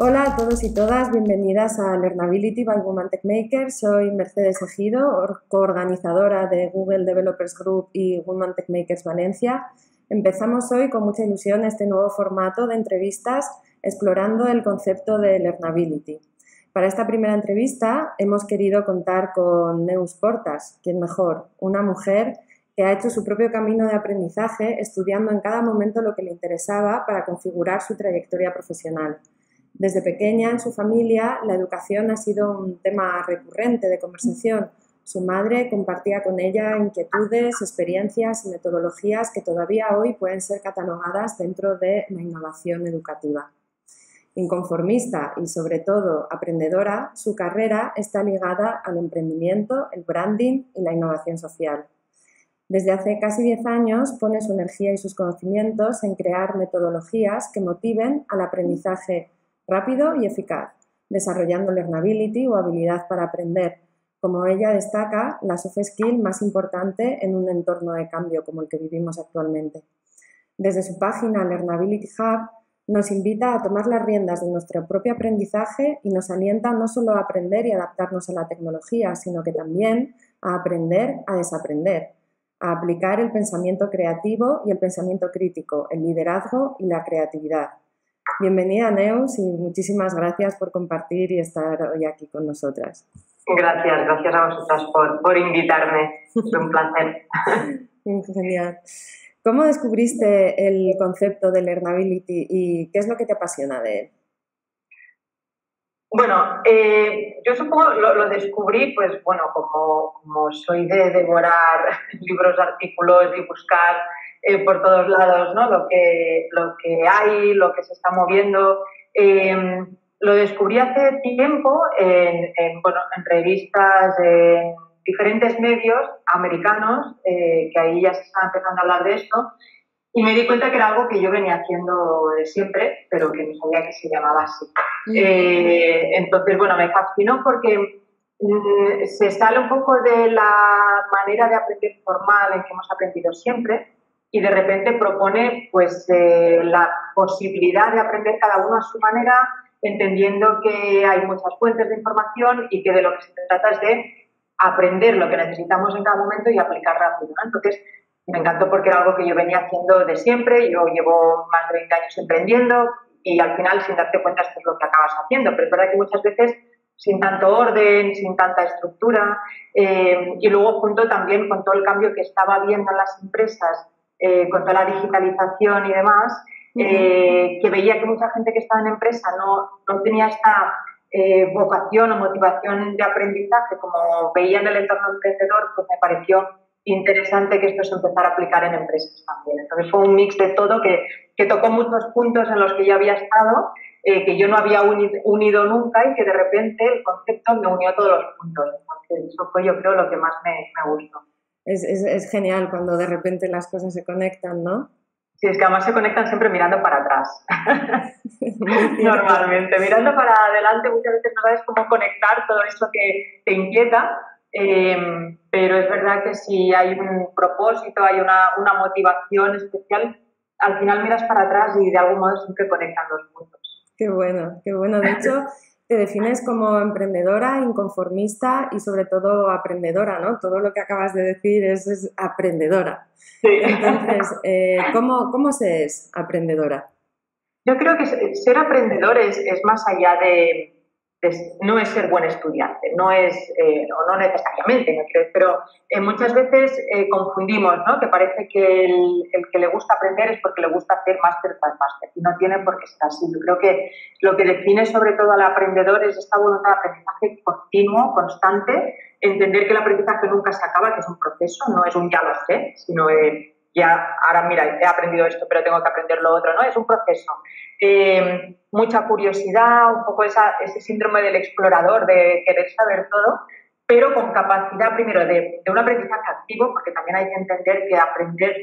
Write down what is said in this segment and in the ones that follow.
Hola a todos y todas, bienvenidas a Learnability by Woman Tech Maker. Soy Mercedes Ejido, coorganizadora de Google Developers Group y Woman Tech Makers Valencia. Empezamos hoy con mucha ilusión este nuevo formato de entrevistas explorando el concepto de Learnability. Para esta primera entrevista hemos querido contar con Neus Portas, quien mejor, una mujer que ha hecho su propio camino de aprendizaje estudiando en cada momento lo que le interesaba para configurar su trayectoria profesional. Desde pequeña en su familia la educación ha sido un tema recurrente de conversación. Su madre compartía con ella inquietudes, experiencias y metodologías que todavía hoy pueden ser catalogadas dentro de la innovación educativa. Inconformista y sobre todo aprendedora, su carrera está ligada al emprendimiento, el branding y la innovación social. Desde hace casi 10 años pone su energía y sus conocimientos en crear metodologías que motiven al aprendizaje rápido y eficaz, desarrollando learnability o habilidad para aprender. Como ella destaca, la soft skill más importante en un entorno de cambio como el que vivimos actualmente. Desde su página Learnability Hub nos invita a tomar las riendas de nuestro propio aprendizaje y nos alienta no solo a aprender y adaptarnos a la tecnología, sino que también a aprender a desaprender, a aplicar el pensamiento creativo y el pensamiento crítico, el liderazgo y la creatividad. Bienvenida, Neus, y muchísimas gracias por compartir y estar hoy aquí con nosotras. Gracias, gracias a vosotras por, invitarme. Es un placer. Genial. ¿Cómo descubriste el concepto de Learnability y qué es lo que te apasiona de él? Bueno, eh, yo supongo lo, lo, descubrí, pues bueno, como, como soy de devorar libros, artículos y buscar eh, por todos lados, ¿no? Lo que, lo que hay, lo que se está moviendo. Em, lo descubrí hace tiempo en, bueno, en revistas, en diferentes medios americanos, eh, que ahí ya se estaba empezando a hablar de esto, y me di cuenta que era algo que yo venía haciendo de siempre, pero que no sabía que se llamaba así. Eh, entonces, bueno, me fascinó porque mm, se sale un poco de la manera de aprender formal en que hemos aprendido siempre y de repente propone pues eh, la posibilidad de aprender cada uno a su manera, entendiendo que hay muchas fuentes de información y que de lo que se trata es de aprender lo que necesitamos en cada momento y aplicar rápido. Entonces, me encantó porque era algo que yo venía haciendo de siempre, yo llevo más de 20 años emprendiendo y al final sin darte cuenta esto es lo que acabas haciendo, pero es verdad que muchas veces sin tanto orden, sin tanta estructura eh, y luego junto también con todo el cambio que estaba viendo en las empresas eh, con toda la digitalización y demás, eh, que veía que mucha gente que estaba en empresa no, no tenía esta eh, vocación o motivación de aprendizaje como veía en el entorno emprendedor, pues me pareció interesante que esto se empezara a aplicar en empresas también. Entonces fue un mix de todo que, que tocó muchos puntos en los que yo había estado, que yo no había unido, nunca y que de repente el concepto me unió todos los puntos. Entonces eso fue yo creo lo que más me, me gustó es, es, es, genial cuando de repente las cosas se conectan, ¿no? Sí, es que además se conectan siempre mirando para atrás. Normalmente, mirando para adelante muchas veces no sabes cómo conectar todo eso que te inquieta, em, pero es verdad que si hay un propósito, hay una, una motivación especial, al final miras para atrás y de algún modo siempre conectan los puntos. Qué bueno, qué bueno. De hecho, te defines como emprendedora, inconformista y sobre todo aprendedora, ¿no? Todo lo que acabas de decir es, aprendedora. Sí. Entonces, eh, ¿cómo, ¿cómo se es aprendedora? Yo creo que ser aprendedor es más allá de, no es ser buen estudiante, no es, eh, o no necesariamente, ¿no? pero eh, muchas veces eh, confundimos, ¿no? Que parece que el, que le gusta aprender es porque le gusta hacer máster tras máster, y no tiene por qué ser así. Yo creo que lo que define sobre todo al aprendedor es esta voluntad de aprendizaje continuo, constante, entender que el aprendizaje nunca se acaba, que es un proceso, no es un ya lo sé, sino ya, ahora mira, he aprendido esto, pero tengo que aprender lo otro, ¿no? Es un proceso. Eh, mucha curiosidad, un poco esa, ese síndrome del explorador, de querer saber todo, pero con capacidad primero de, un aprendizaje activo, porque también hay que entender que aprender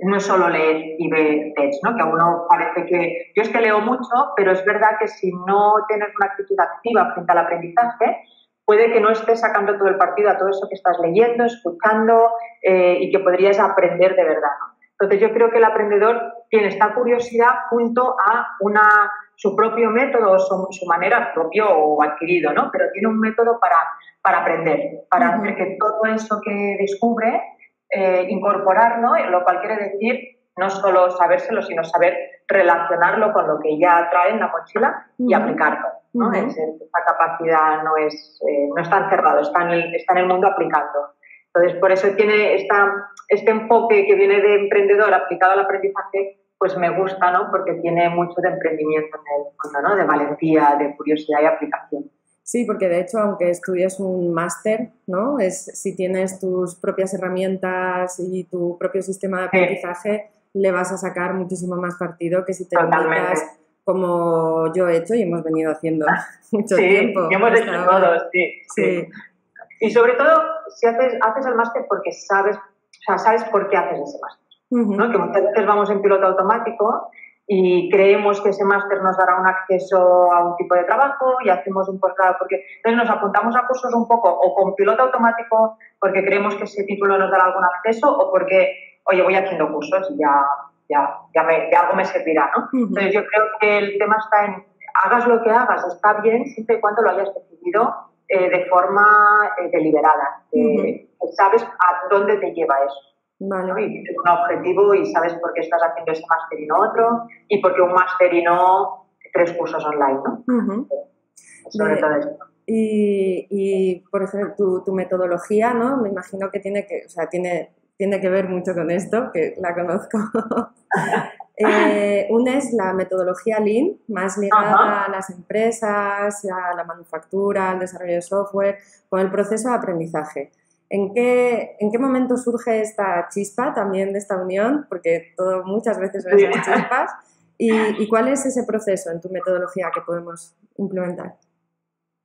no es solo leer y ver text, ¿no? que a uno parece que yo es que leo mucho, pero es verdad que si no tienes una actitud activa frente al aprendizaje, puede que no estés sacando todo el partido a todo eso que estás leyendo, escuchando eh, y que podrías aprender de verdad. Entonces yo creo que el aprendedor tiene esta curiosidad junto a una, su propio método, su, su manera propio o adquirido, ¿no? Pero tiene un método para, para aprender, para hacer que todo eso que descubre, eh, incorporarlo, lo cual quiere decir no solo sabérselo, sino saber relacionarlo con lo que ya trae en la mochila y aplicarlo. ¿no? esta capacidad no, es, eh, no está encerrado, está en, el, está en el mundo aplicando. Entonces, por eso tiene esta, este enfoque que viene de emprendedor aplicado al aprendizaje, pues me gusta, ¿no? Porque tiene mucho de emprendimiento en el fondo, ¿no? De valentía, de curiosidad y aplicación. Sí, porque de hecho, aunque estudies un máster, ¿no? Es, si tienes tus propias herramientas y tu propio sistema de aprendizaje, le vas a sacar muchísimo más partido que si te dedicas como yo he hecho y hemos venido haciendo mucho tiempo. Sí, hemos hecho todos, sí, sí. Y sobre todo, si haces, haces el máster porque sabes, o sea, sabes por qué haces ese máster. ¿no? Que muchas veces vamos en piloto automático y creemos que ese máster nos dará un acceso a un tipo de trabajo y hacemos un posgrado porque entonces nos apuntamos a cursos un poco o con piloto automático porque creemos que ese título nos dará algún acceso o porque, oye, voy haciendo cursos y ya, ya, ya me, de algo me servirá, ¿no? Entonces yo creo que el tema está en hagas lo que hagas, está bien siempre y cuando lo hayas decidido eh, de forma eh, deliberada, sabes a dónde te lleva eso. Vale. Y tienes un objetivo y sabes por qué estás haciendo ese máster y no otro, y por qué un máster y no tres cursos online, ¿no? Sobre todo esto. Y, y, por ejemplo, tu, tu, metodología, ¿no? Me imagino que tiene que, o sea, tiene, tiene que ver mucho con esto, que la conozco. eh, una es la metodología Lean, más ligada a las empresas, a la manufactura, al desarrollo de software, con el proceso de aprendizaje. ¿En qué, ¿En qué momento surge esta chispa también de esta unión? Porque todo, muchas veces ves chispas. ¿Y, cuál es ese proceso en tu metodología que podemos implementar?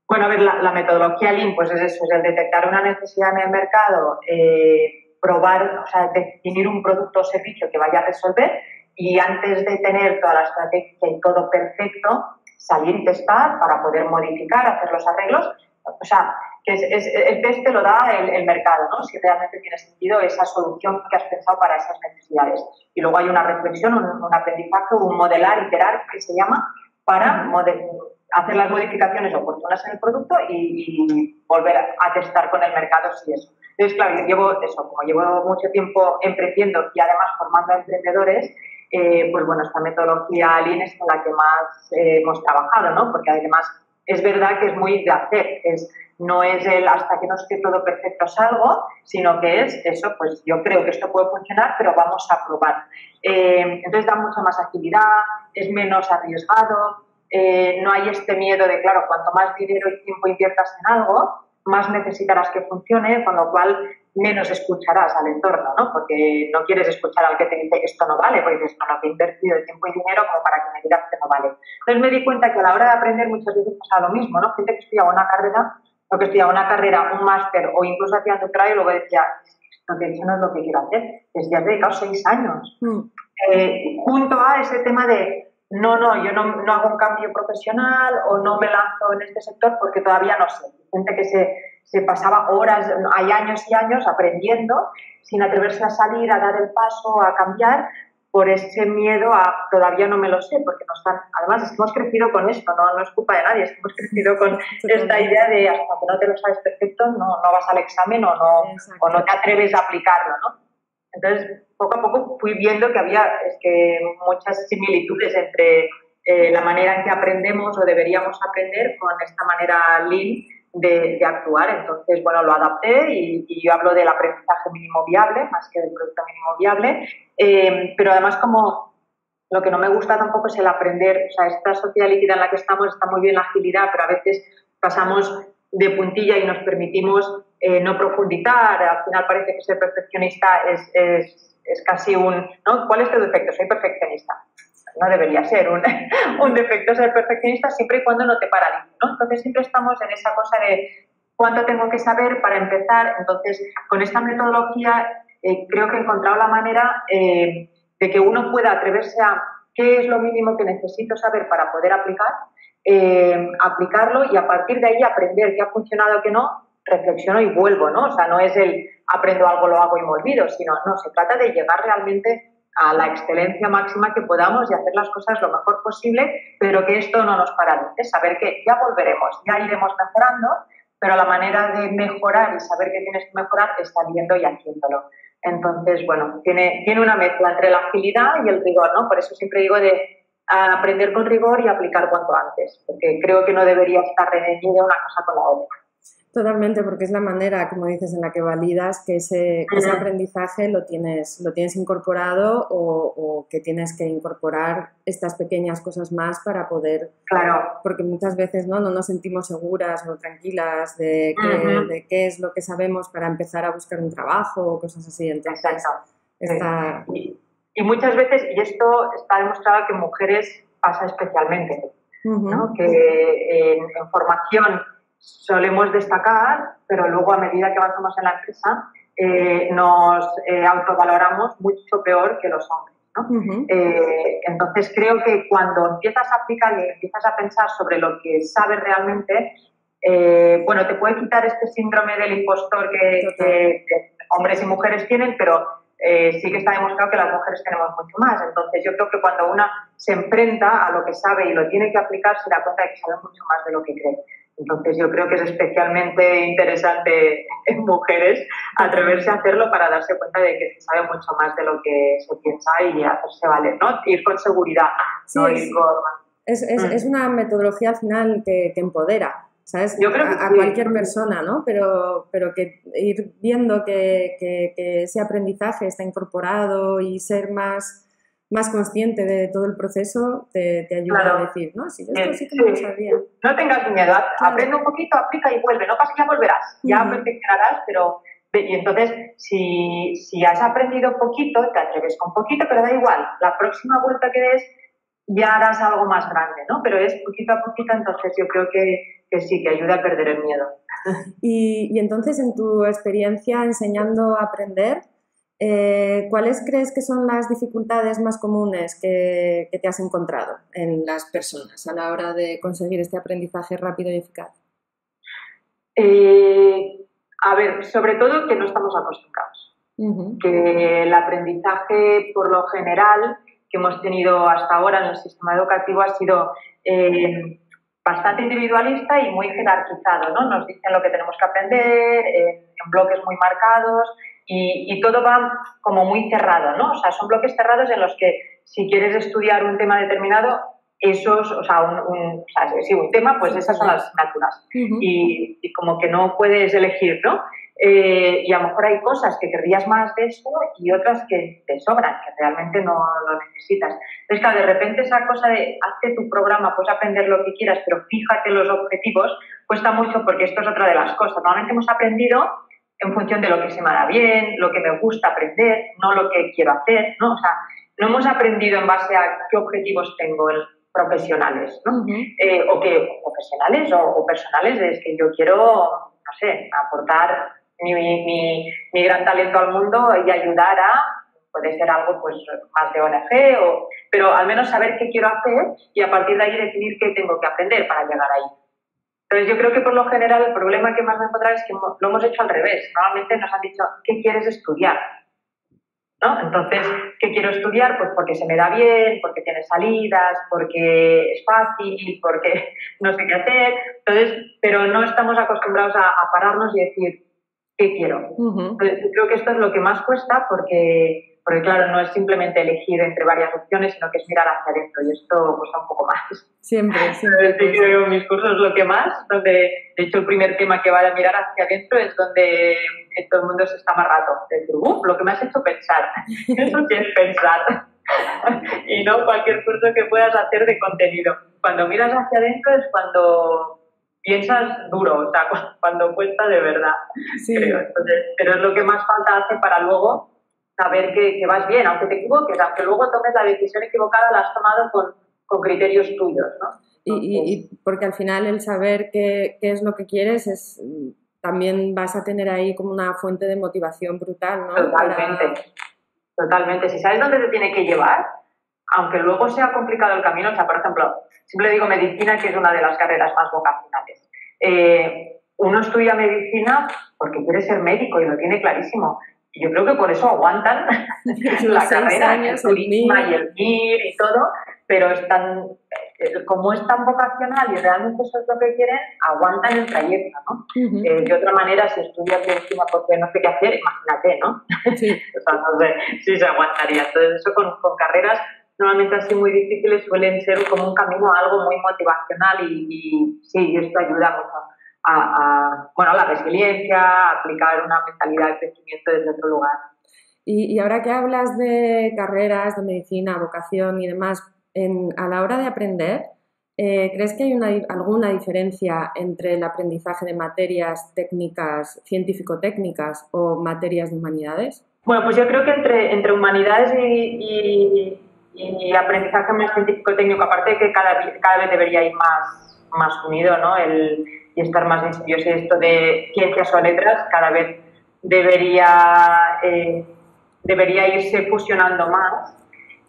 Bueno, a ver, la, metodología Lean, pues es eso, es el detectar una necesidad en el mercado, eh, probar, o sea, definir un producto o servicio que vaya a resolver y antes de tener toda la estrategia y todo perfecto, salir y testar para poder modificar, hacer los arreglos. O sea, que es, el test te lo da el, mercado, ¿no? si realmente tiene sentido esa solución que has pensado para esas necesidades. Y luego hay una reflexión, un, aprendizaje, un modelar, iterar, que se llama, para hacer las modificaciones oportunas en el producto y, volver a, testar con el mercado si eso. Entonces, claro, yo llevo eso, como llevo mucho tiempo emprendiendo y además formando a emprendedores, eh, pues bueno, esta metodología Lean es con la que más eh, hemos trabajado, ¿no? Porque además es verdad que es muy de hacer, es no es el hasta que no esté todo perfecto salgo, sino que es eso, pues yo creo que esto puede funcionar, pero vamos a probar. Eh, entonces da mucha más agilidad, es menos arriesgado, eh, no hay este miedo de, claro, cuanto más dinero y tiempo inviertas en algo, más necesitarás que funcione, con lo cual menos escucharás al entorno, ¿no? Porque no quieres escuchar al que te dice que esto no vale, porque dices, no, que he invertido el tiempo y dinero como para que me digas que no vale. Entonces me di cuenta que a la hora de aprender muchas veces pasa lo mismo, ¿no? Gente que estudia una carrera o que estudiaba una carrera, un máster o incluso hacía un doctorado y luego decía, de hecho no es lo que quiero hacer. Desde hace dedicado seis años. Mm. Eh, junto a ese tema de, no, no, yo no, no, hago un cambio profesional o no me lanzo en este sector porque todavía no sé. Gente que se, se pasaba horas, hay años y años aprendiendo sin atreverse a salir, a dar el paso, a cambiar, por ese miedo a todavía no me lo sé, porque no están, además es que hemos crecido con esto, no, no es culpa de nadie, es que hemos crecido con esta idea de hasta que no te lo sabes perfecto no, no vas al examen o no, o no te atreves a aplicarlo, ¿no? Entonces, poco a poco fui viendo que había es que muchas similitudes entre eh, la manera en que aprendemos o deberíamos aprender con esta manera lean de, actuar. Entonces, bueno, lo adapté y, yo hablo del aprendizaje mínimo viable más que del producto mínimo viable, eh, pero además como lo que no me gusta tampoco es el aprender, o sea, esta sociedad líquida en la que estamos está muy bien la agilidad, pero a veces pasamos de puntilla y nos permitimos eh, no profundizar, al final parece que ser perfeccionista es, es, es casi un, ¿no? ¿Cuál es tu defecto? Soy perfeccionista no debería ser un, defecto ser perfeccionista siempre y cuando no te paralice, ¿no? Entonces siempre estamos en esa cosa de cuánto tengo que saber para empezar. Entonces, con esta metodología eh, creo que he encontrado la manera eh, de que uno pueda atreverse a qué es lo mínimo que necesito saber para poder aplicar, eh, aplicarlo y a partir de ahí aprender qué ha funcionado, qué no, reflexiono y vuelvo, ¿no? O sea, no es el aprendo algo, lo hago y me olvido, sino, no, se trata de llegar realmente a la excelencia máxima que podamos y hacer las cosas lo mejor posible, pero que esto no nos paralice, saber que ya volveremos, ya iremos mejorando, pero la manera de mejorar y saber que tienes que mejorar está viendo y haciéndolo. Entonces, bueno, tiene, tiene una mezcla entre la agilidad y el rigor, ¿no? Por eso siempre digo de aprender con rigor y aplicar cuanto antes, porque creo que no debería estar reñida una cosa con la otra. Totalmente, porque es la manera, como dices, en la que validas que ese, aprendizaje lo tienes, lo tienes incorporado o, que tienes que incorporar estas pequeñas cosas más para poder... Claro. Porque muchas veces ¿no? no nos sentimos seguras o tranquilas de, de qué es lo que sabemos para empezar a buscar un trabajo o cosas así. Entonces, Exacto. Y, muchas veces, y esto está demostrado que mujeres pasa especialmente, ¿no? que en formación solemos destacar, pero luego a medida que avanzamos en la empresa eh, nos eh, autovaloramos mucho peor que los hombres. Eh, entonces creo que cuando empiezas a aplicar y empiezas a pensar sobre lo que sabes realmente, bueno, te puede quitar este síndrome del impostor que, hombres y mujeres tienen, pero sí que está demostrado que las mujeres tenemos mucho más. Entonces yo creo que cuando una se enfrenta a lo que sabe y lo tiene que aplicar, se da cuenta de que sabe mucho más de lo que cree. Entonces yo creo que es especialmente interesante en mujeres atreverse a hacerlo para darse cuenta de que se sabe mucho más de lo que se piensa y hacerse valer, ¿no? Ir con seguridad, no es, ir con... Es, es, mm. una metodología al final que, empodera, ¿sabes? Yo creo a, cualquier persona, ¿no? Pero, pero que ir viendo que, que ese aprendizaje está incorporado y ser más más consciente de todo el proceso te, te ayuda a decir, ¿no? Sí, esto sí que no lo sabía. No tengas miedo, aprende un poquito, aplica y vuelve, no pasa que ya volverás, ya uh pero... Y entonces, si, si has aprendido poquito, te atreves con poquito, pero da igual, la próxima vuelta que des ya harás algo más grande, ¿no? Pero es poquito a poquito, entonces yo creo que, que sí, que ayuda a perder el miedo. Y, y entonces, en tu experiencia enseñando a aprender, eh, ¿Cuáles crees que son las dificultades más comunes que, te has encontrado en las personas a la hora de conseguir este aprendizaje rápido y eficaz? Eh, a ver, sobre todo que no estamos acostumbrados. Que el aprendizaje, por lo general, que hemos tenido hasta ahora en el sistema educativo ha sido eh, bastante individualista y muy jerarquizado. ¿no? Nos dicen lo que tenemos que aprender en bloques muy marcados y, todo va como muy cerrado, ¿no? O sea, son bloques cerrados en los que si quieres estudiar un tema determinado, esos, o sea, un, un tema, pues esas son las asignaturas. y, como que no puedes elegir, ¿no? Eh, y a lo mejor hay cosas que querrías más de eso y otras que te sobran, que realmente no lo necesitas. Entonces, claro, de repente esa cosa de hazte tu programa, puedes aprender lo que quieras, pero fíjate los objetivos, cuesta mucho porque esto es otra de las cosas. Normalmente hemos aprendido en función de lo que se me da bien, lo que me gusta aprender, no lo que quiero hacer, ¿no? O sea, no hemos aprendido en base a qué objetivos tengo profesionales, ¿no? Eh, o que profesionales o, personales, es que yo quiero, no sé, aportar mi, mi, mi, gran talento al mundo y ayudar a, puede ser algo pues más de ONG, o, pero al menos saber qué quiero hacer y a partir de ahí definir qué tengo que aprender para llegar ahí. Entonces yo creo que por lo general el problema que más me encontrar es que lo hemos hecho al revés. Normalmente nos han dicho, ¿qué quieres estudiar? ¿No? Entonces, ¿qué quiero estudiar? Pues porque se me da bien, porque tiene salidas, porque es fácil, porque no sé qué hacer. Entonces, pero no estamos acostumbrados a, pararnos y decir, ¿qué quiero? creo que esto es lo que más cuesta porque porque claro, no es simplemente elegir entre varias opciones, sino que es mirar hacia adentro y esto cuesta un poco más. Siempre, siempre. Sí, creo mis cursos lo que más, donde de hecho el primer tema que va a mirar hacia adentro es donde todo el mundo se está más rato. Decir, lo que me has hecho pensar. Eso sí es pensar. y no cualquier curso que puedas hacer de contenido. Cuando miras hacia adentro es cuando piensas duro, o sea, cuando cuesta de verdad. Sí. Creo. pero es lo que más falta hace para luego saber que, vas bien, aunque te equivoques, aunque luego tomes la decisión equivocada, la has tomado con, con criterios tuyos, ¿no? y, porque al final el saber qué, qué, es lo que quieres es también vas a tener ahí como una fuente de motivación brutal, ¿no? Totalmente, totalmente. Si sabes dónde te tiene que llevar, aunque luego sea complicado el camino, o sea, por ejemplo, siempre digo medicina, que es una de las carreras más vocacionales. Eh, uno estudia medicina porque quiere ser médico y lo tiene clarísimo, Y yo creo que por eso aguantan la carrera, el turismo y el MIR y todo, pero están, eh, como es tan vocacional y realmente eso es lo que quieren, aguantan el trayecto, ¿no? Eh, de otra manera, si estudias encima porque no sé qué hacer, imagínate, ¿no? Sí. o sea, no sé si se aguantaría. Entonces, eso con, con, carreras normalmente así muy difíciles suelen ser como un camino algo muy motivacional y, y sí, esto ayuda mucho a, a, bueno, a la resiliencia, a aplicar una mentalidad de crecimiento desde otro lugar. Y, y ahora que hablas de carreras, de medicina, vocación y demás, a la hora de aprender, eh, ¿crees que hay una, alguna diferencia entre el aprendizaje de materias técnicas, científico-técnicas o materias de humanidades? Bueno, pues yo creo que entre, entre humanidades y, aprendizaje más científico-técnico, aparte de que cada, cada vez debería ir más, más unido ¿no? El, y estar más sé esto de ciencias o letras, cada vez debería, eh, debería irse fusionando más.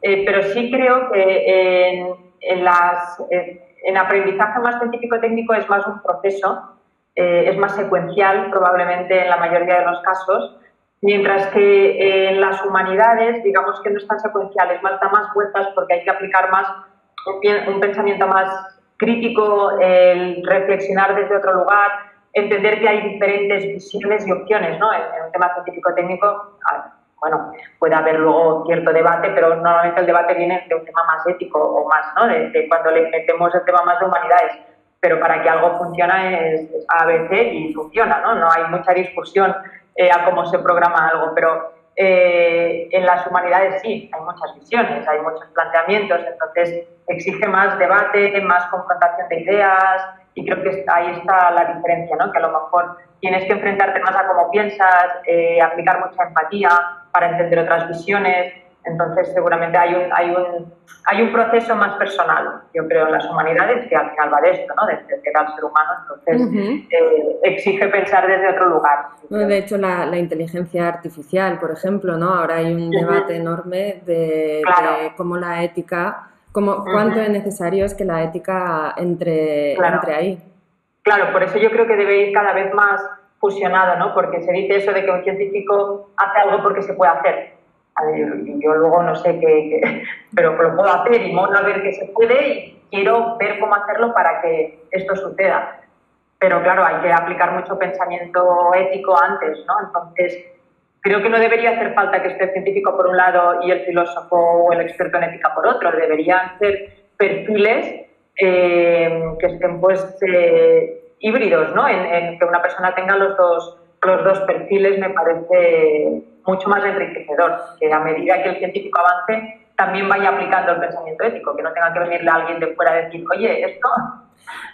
Eh, pero sí creo que en, en, las, en aprendizaje más científico-técnico es más un proceso, eh, es más secuencial probablemente en la mayoría de los casos, mientras que en las humanidades, digamos que no es tan secuencial, es más, da más vueltas porque hay que aplicar más un pensamiento más crítico, el reflexionar desde otro lugar, entender que hay diferentes visiones y opciones ¿no? en, en un tema científico-técnico bueno, puede haber luego cierto debate, pero normalmente el debate viene de un tema más ético o más, ¿no? De, cuando le metemos el tema más de humanidades. Pero para que algo funcione es, A, B, C y funciona, ¿no? No hay mucha discusión eh, a cómo se programa algo, pero eh, en las humanidades sí, hay muchas visiones, hay muchos planteamientos, entonces exige más debate, más confrontación de ideas y creo que ahí está la diferencia, ¿no? Que a lo mejor tienes que enfrentarte más a cómo piensas, eh, aplicar mucha empatía para entender otras visiones. Entonces, seguramente hay un, hay, un, hay un proceso más personal, yo creo, en las humanidades que al final va de esto, ¿no? de entender al ser humano. Entonces, eh, exige pensar desde otro lugar. de hecho, la, la, inteligencia artificial, por ejemplo, ¿no? ahora hay un debate enorme de, cómo la ética, cómo, cuánto es necesario es que la ética entre, entre ahí. Claro, por eso yo creo que debe ir cada vez más fusionado, ¿no? Porque se dice eso de que un científico hace algo porque se puede hacer. Yo luego no sé qué, pero lo puedo hacer y mola ver que se puede y quiero ver cómo hacerlo para que esto suceda. Pero claro, hay que aplicar mucho pensamiento ético antes, ¿no? Entonces, creo que no debería hacer falta que esté el científico por un lado y el filósofo o el experto en ética por otro. Deberían ser perfiles eh, que estén pues eh, híbridos, ¿no? En, que una persona tenga los dos, los dos perfiles me parece mucho más enriquecedor, que a medida que el científico avance también vaya aplicando el pensamiento ético, que no tenga que venirle a alguien de fuera a decir, oye, esto...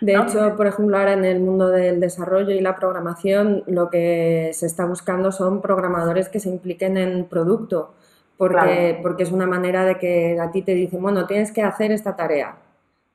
De hecho, por ejemplo, ahora en el mundo del desarrollo y la programación, lo que se está buscando son programadores que se impliquen en producto, porque, porque es una manera de que a ti te dicen, bueno, tienes que hacer esta tarea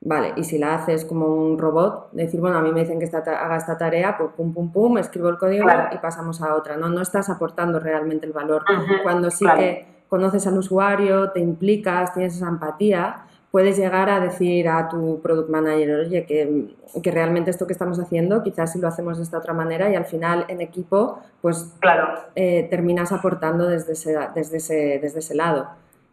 Vale, y si la haces como un robot, decir, bueno, a mí me dicen que esta, haga esta tarea, pues pum, pum, pum, escribo el código y pasamos a otra, ¿no? No estás aportando realmente el valor. Cuando sí que conoces al usuario, te implicas, tienes esa empatía, puedes llegar a decir a tu product manager, oye, que, que, realmente esto que estamos haciendo, quizás si lo hacemos de esta otra manera y al final en equipo, pues claro. Eh, terminas aportando desde ese, desde ese, desde ese lado.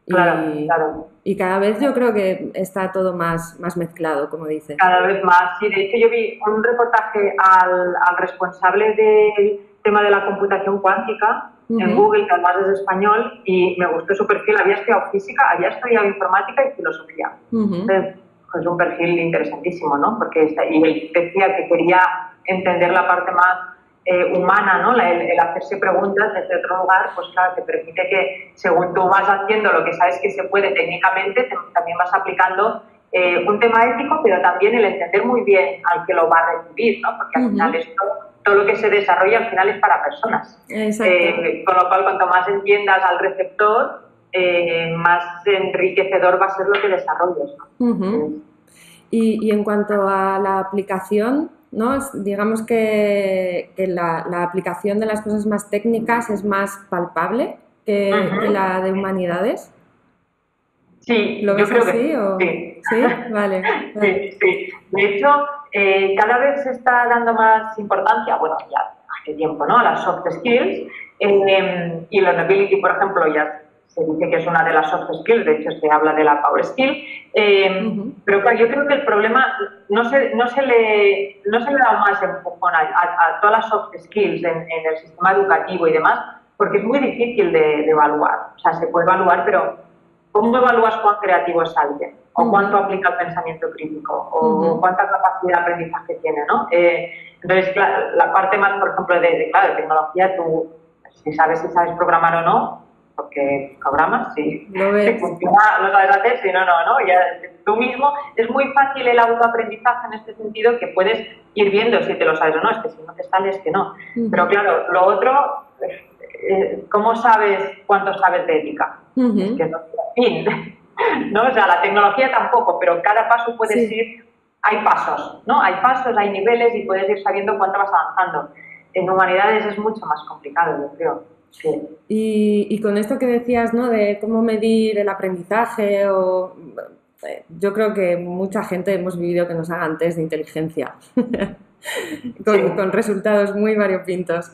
Claro, y, claro. Y cada vez yo creo que está todo más, más mezclado, como dices. Cada vez más, sí. De hecho, yo vi un reportaje al, al responsable del tema de la computación cuántica en Google, que además es español, y me gustó su perfil. Había estudiado física, había estudiado informática y filosofía. Entonces, es un perfil interesantísimo, ¿no? Porque y él decía que quería entender la parte más eh, humana, ¿no? El, hacerse preguntas desde otro lugar, pues claro, te permite que según tú vas haciendo lo que sabes que se puede técnicamente, también vas aplicando eh, un tema ético, pero también el entender muy bien al que lo va a recibir, ¿no? Porque al final esto, todo lo que se desarrolla al final es para personas. Eh, con lo cual, cuanto más entiendas al receptor, más enriquecedor va a ser lo que desarrolles. y, y en cuanto a la aplicación, ¿no? Digamos que, la, aplicación de las cosas más técnicas es más palpable que, la de humanidades. Sí, ¿lo ves yo creo así? Que, o... sí. sí. Vale. Sí, sí. De hecho, eh, cada vez se está dando más importancia, bueno, ya hace tiempo, ¿no? A las soft skills. Eh, y learnability, por ejemplo, ya se dice que es una de las soft skills, de hecho se habla de la power skill. Eh, pero claro, yo creo que el problema no se, no se, le, no se le da más empujón a, a, todas las soft skills en, en, el sistema educativo y demás, porque es muy difícil de, de, evaluar. O sea, se puede evaluar, pero ¿cómo evalúas cuán creativo es alguien? ¿O cuánto aplica el pensamiento crítico? ¿O cuánta capacidad de aprendizaje tiene? ¿no? Eh, entonces, claro, la parte más, por ejemplo, de, de, claro, de tecnología, tú, si sabes si sabes programar o no, porque programas, sí. Lo ves. funciona, lo sabes hacer, si no, no, ¿no? Ya, tú mismo, es muy fácil el autoaprendizaje en este sentido que puedes ir viendo si te lo sabes o no, es que si no te sale es que no. Pero claro, lo otro, eh, ¿cómo sabes cuánto sabes de ética? Es que no, fin, ¿no? O sea, la tecnología tampoco, pero cada paso puedes sí. ir, hay pasos, ¿no? Hay pasos, hay niveles y puedes ir sabiendo cuánto vas avanzando. En humanidades es mucho más complicado, yo creo. Sí. Y, y, con esto que decías, ¿no? De cómo medir el aprendizaje o... Yo creo que mucha gente hemos vivido que nos hagan test de inteligencia con, sí. con, resultados muy variopintos.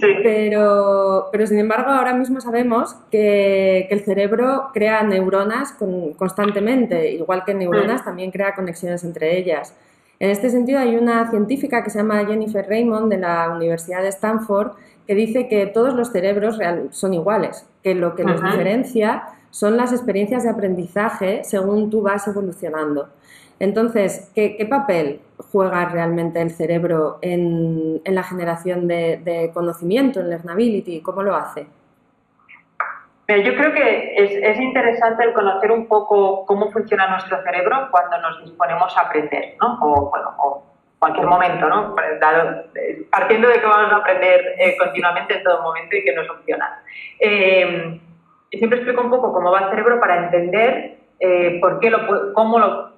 Sí. Pero, pero, sin embargo, ahora mismo sabemos que, que el cerebro crea neuronas con, constantemente, igual que neuronas, también crea conexiones entre ellas. En este sentido, hay una científica que se llama Jennifer Raymond de la Universidad de Stanford que dice que todos los cerebros real, son iguales, que lo que nos diferencia son las experiencias de aprendizaje según tú vas evolucionando. Entonces, ¿qué, qué papel juega realmente el cerebro en, en la generación de, de, conocimiento, en learnability? ¿Cómo lo hace? Yo creo que es, es, interesante el conocer un poco cómo funciona nuestro cerebro cuando nos disponemos a aprender, ¿no? O, bueno, o cualquier momento, ¿no? partiendo de que vamos a aprender eh, continuamente en todo momento y que no es opcional. Eh, siempre explico un poco cómo va el cerebro para entender eh, por qué lo, cómo lo,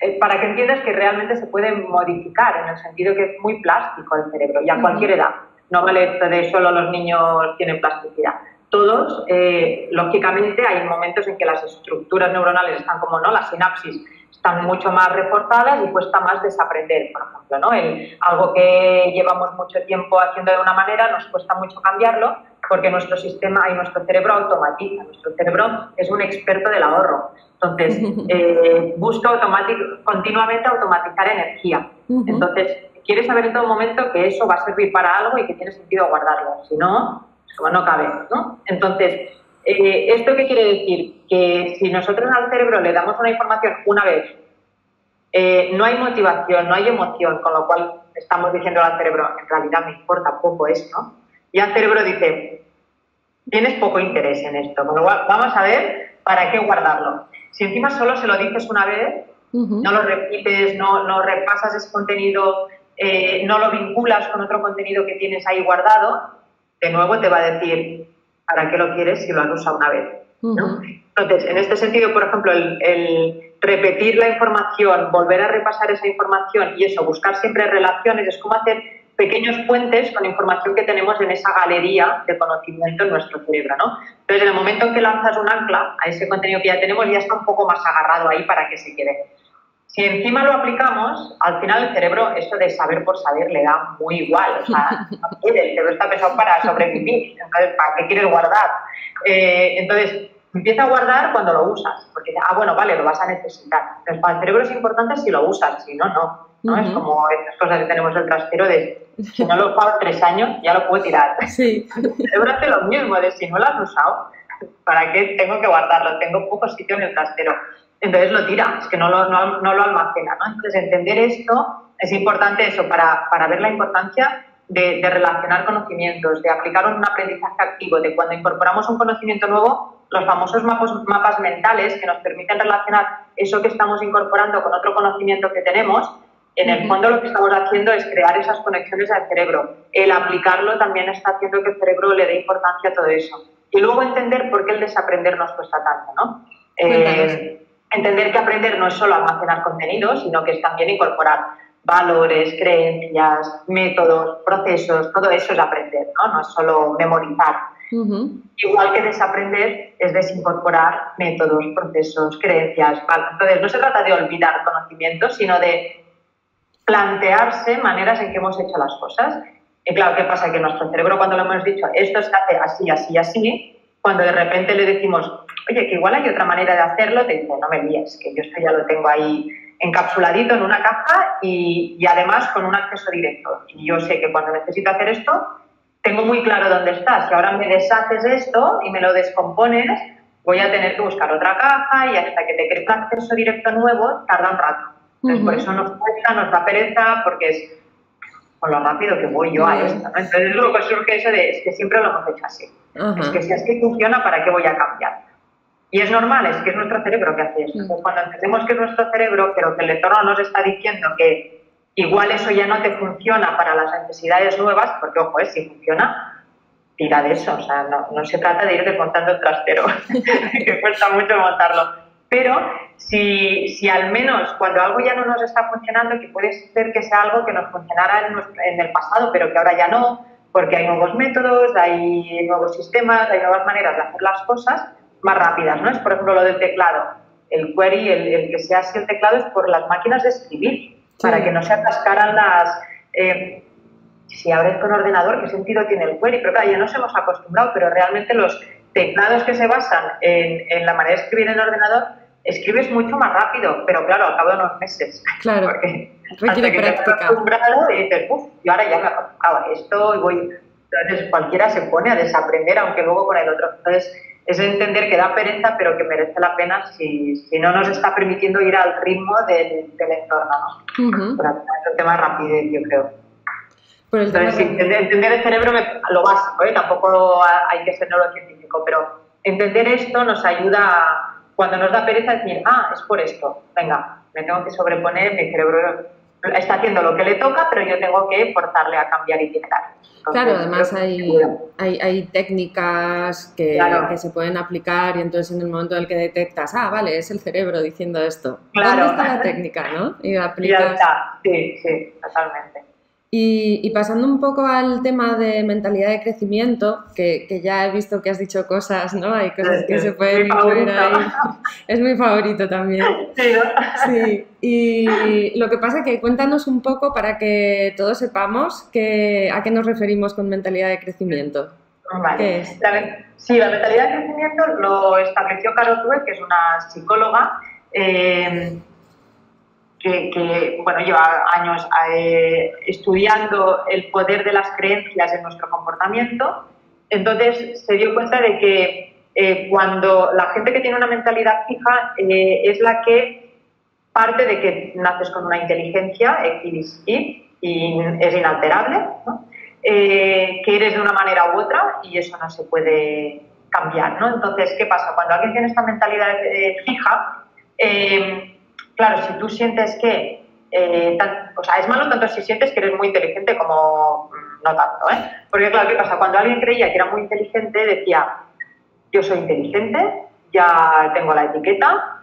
eh, para que entiendas que realmente se puede modificar en el sentido que es muy plástico el cerebro y a cualquier edad. No vale de solo los niños tienen plasticidad. Todos, eh, lógicamente, hay momentos en que las estructuras neuronales están como no, las sinapsis están mucho más reforzadas y cuesta más desaprender, por ejemplo. ¿no? El, algo que llevamos mucho tiempo haciendo de una manera nos cuesta mucho cambiarlo porque nuestro sistema y nuestro cerebro automatiza. Nuestro cerebro es un experto del ahorro. Entonces, eh, busca continuamente automatizar energía. Entonces, quiere saber en todo momento que eso va a servir para algo y que tiene sentido guardarlo. Si no, como no cabe. ¿no? Entonces, eh, ¿Esto qué quiere decir? Que si nosotros al cerebro le damos una información una vez, eh, no hay motivación, no hay emoción, con lo cual estamos diciendo al cerebro, en realidad me importa poco esto, y el cerebro dice, tienes poco interés en esto, con lo cual vamos a ver para qué guardarlo. Si encima solo se lo dices una vez, uh -huh. no lo repites, no, no repasas ese contenido, eh, no lo vinculas con otro contenido que tienes ahí guardado, de nuevo te va a decir, ¿para qué lo quieres si lo has usado una vez? ¿no? Entonces, en este sentido, por ejemplo, el, el, repetir la información, volver a repasar esa información y eso, buscar siempre relaciones, es como hacer pequeños puentes con información que tenemos en esa galería de conocimiento en nuestro cerebro, ¿no? Entonces, en el momento en que lanzas un ancla a ese contenido que ya tenemos, ya está un poco más agarrado ahí para que se quede. Si encima lo aplicamos, al final el cerebro, eso de saber por saber, le da muy igual. O sea, no quiere, el cerebro está pensado para sobrevivir. Entonces, ¿para qué quieres guardar? Eh, entonces, empieza a guardar cuando lo usas. Porque, ah, bueno, vale, lo vas a necesitar. Entonces, para el cerebro es importante si lo usas, si no, no. ¿no? Uh -huh. Es como estas cosas que tenemos el trastero de si no lo he usado tres años, ya lo puedo tirar. Sí. El cerebro hace lo mismo, de si no lo has usado, ¿para qué tengo que guardarlo? Tengo poco sitio en el trastero entonces lo tira, es que no lo, no, no lo almacena. ¿no? Entonces, entender esto es importante eso para, para ver la importancia de, de, relacionar conocimientos, de aplicar un aprendizaje activo, de cuando incorporamos un conocimiento nuevo, los famosos mapas, mapas mentales que nos permiten relacionar eso que estamos incorporando con otro conocimiento que tenemos. En el fondo lo que estamos haciendo es crear esas conexiones al cerebro. El aplicarlo también está haciendo que el cerebro le dé importancia a todo eso. Y luego entender por qué el desaprender nos cuesta tanto, ¿no? Eh, entender que aprender no es solo almacenar contenido, sino que es también incorporar valores, creencias, métodos, procesos, todo eso es aprender, ¿no? No es solo memorizar. Uh -huh. Igual que desaprender es desincorporar métodos, procesos, creencias. Entonces, no se trata de olvidar conocimientos, sino de plantearse maneras en que hemos hecho las cosas Y claro, ¿qué pasa? Que nuestro cerebro cuando lo hemos dicho, esto se hace así, así, así, cuando de repente le decimos, oye, que igual hay otra manera de hacerlo, te dice, no me líes, que yo esto ya lo tengo ahí encapsuladito en una caja y, y, además con un acceso directo. Y yo sé que cuando necesito hacer esto, tengo muy claro dónde está. Si ahora me deshaces esto y me lo descompones, voy a tener que buscar otra caja y hasta que te crees un acceso directo nuevo, tarda un rato. Entonces, por eso nos cuesta, nos da pereza, porque es con lo rápido que voy yo a esto. ¿no? Entonces, luego surge eso de, es que siempre lo hemos hecho así. Es que si así funciona, ¿para qué voy a cambiar? Y es normal, es que es nuestro cerebro que hace eso. Cuando entendemos que es nuestro cerebro, pero que el entorno nos está diciendo que igual eso ya no te funciona para las necesidades nuevas, porque ojo, es si funciona, tira de eso. O sea, no, no se trata de ir desmontando el trastero, que cuesta mucho montarlo. Pero si, si, al menos cuando algo ya no nos está funcionando, que puede ser que sea algo que nos funcionara en, en el pasado, pero que ahora ya no, porque hay nuevos métodos, hay nuevos sistemas, hay nuevas maneras de hacer las cosas más rápidas, ¿no? Es, por ejemplo, lo del teclado. El query, el, el que sea así el teclado, es por las máquinas de escribir, para que no se atascaran las... Eh, si abres con ordenador, ¿qué sentido tiene el query? Pero claro, ya nos hemos acostumbrado, pero realmente los teclados que se basan en, en la manera de escribir en ordenador, escribes mucho más rápido, pero claro, al cabo de unos meses. Claro, Porque requiere que práctica. Te acostumbrado y dices, uff, yo ahora ya me he acostumbrado a esto y voy... Entonces cualquiera se pone a desaprender, aunque luego con el otro. Entonces es entender que da pereza, pero que merece la pena si, si no nos está permitiendo ir al ritmo del, del entorno. ¿no? Uh -huh. Es un tema rápido, yo creo. Por el Entonces, entender, entender, el cerebro, me, lo básico, ¿eh? tampoco hay que ser neurocientífico, pero entender esto nos ayuda cuando nos da pereza decir, ah, es por esto, venga, me tengo que sobreponer, mi cerebro está haciendo lo que le toca, pero yo tengo que forzarle a cambiar y tirar. Claro, además hay, hay, hay, técnicas que, claro. que, se pueden aplicar y entonces en el momento en el que detectas, ah, vale, es el cerebro diciendo esto. Claro. ¿Dónde está la técnica, no? Y aplicas... Ya está, sí, sí, totalmente. Y, y, pasando un poco al tema de mentalidad de crecimiento, que, que, ya he visto que has dicho cosas, ¿no? Hay cosas que se pueden incluir ahí. Es mi favorito también. Sí. Y lo que pasa es que cuéntanos un poco para que todos sepamos que, a qué nos referimos con mentalidad de crecimiento. Vale. ¿Qué es? La, sí, la mentalidad de crecimiento lo estableció Carol Dweck, que es una psicóloga. Eh, que, que, bueno, lleva años eh, estudiando el poder de las creencias en nuestro comportamiento. Entonces se dio cuenta de que eh, cuando la gente que tiene una mentalidad fija eh, es la que parte de que naces con una inteligencia y, y es inalterable, ¿no? que eres de una manera u otra y eso no se puede cambiar. ¿no? Entonces, ¿qué pasa? Cuando alguien tiene esta mentalidad fija, claro, si tú sientes que, eh, tan, o sea, es malo tanto si sientes que eres muy inteligente como mm, no tanto, ¿eh? Porque claro, ¿qué pasa? Cuando alguien creía que era muy inteligente, decía, yo soy inteligente, ya tengo la etiqueta,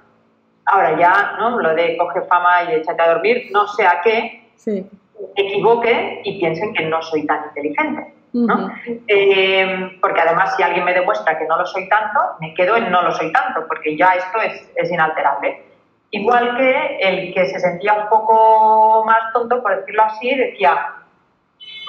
ahora ya, ¿no? Lo de coge fama y échate a dormir, no sé a qué, sí. equivoque y piensen que no soy tan inteligente. ¿no? Uh -huh. eh, porque además si alguien me demuestra que no lo soy tanto, me quedo en no lo soy tanto, porque ya esto es, es inalterable. Igual que el que se sentía un poco más tonto, por decirlo así, decía,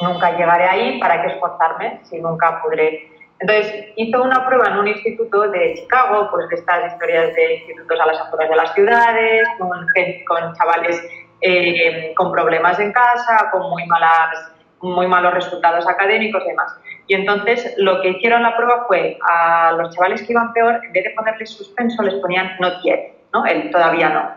nunca llegaré ahí, ¿para qué esforzarme si nunca podré? Entonces hizo una prueba en un instituto de Chicago, pues de estas historias de institutos a las afueras de las ciudades, con, chavales eh, con problemas en casa, con muy, malas, muy malos resultados académicos y demás. Y entonces lo que hicieron la prueba fue a los chavales que iban peor, en vez de ponerles suspenso, les ponían no yet. ¿No? Él todavía no.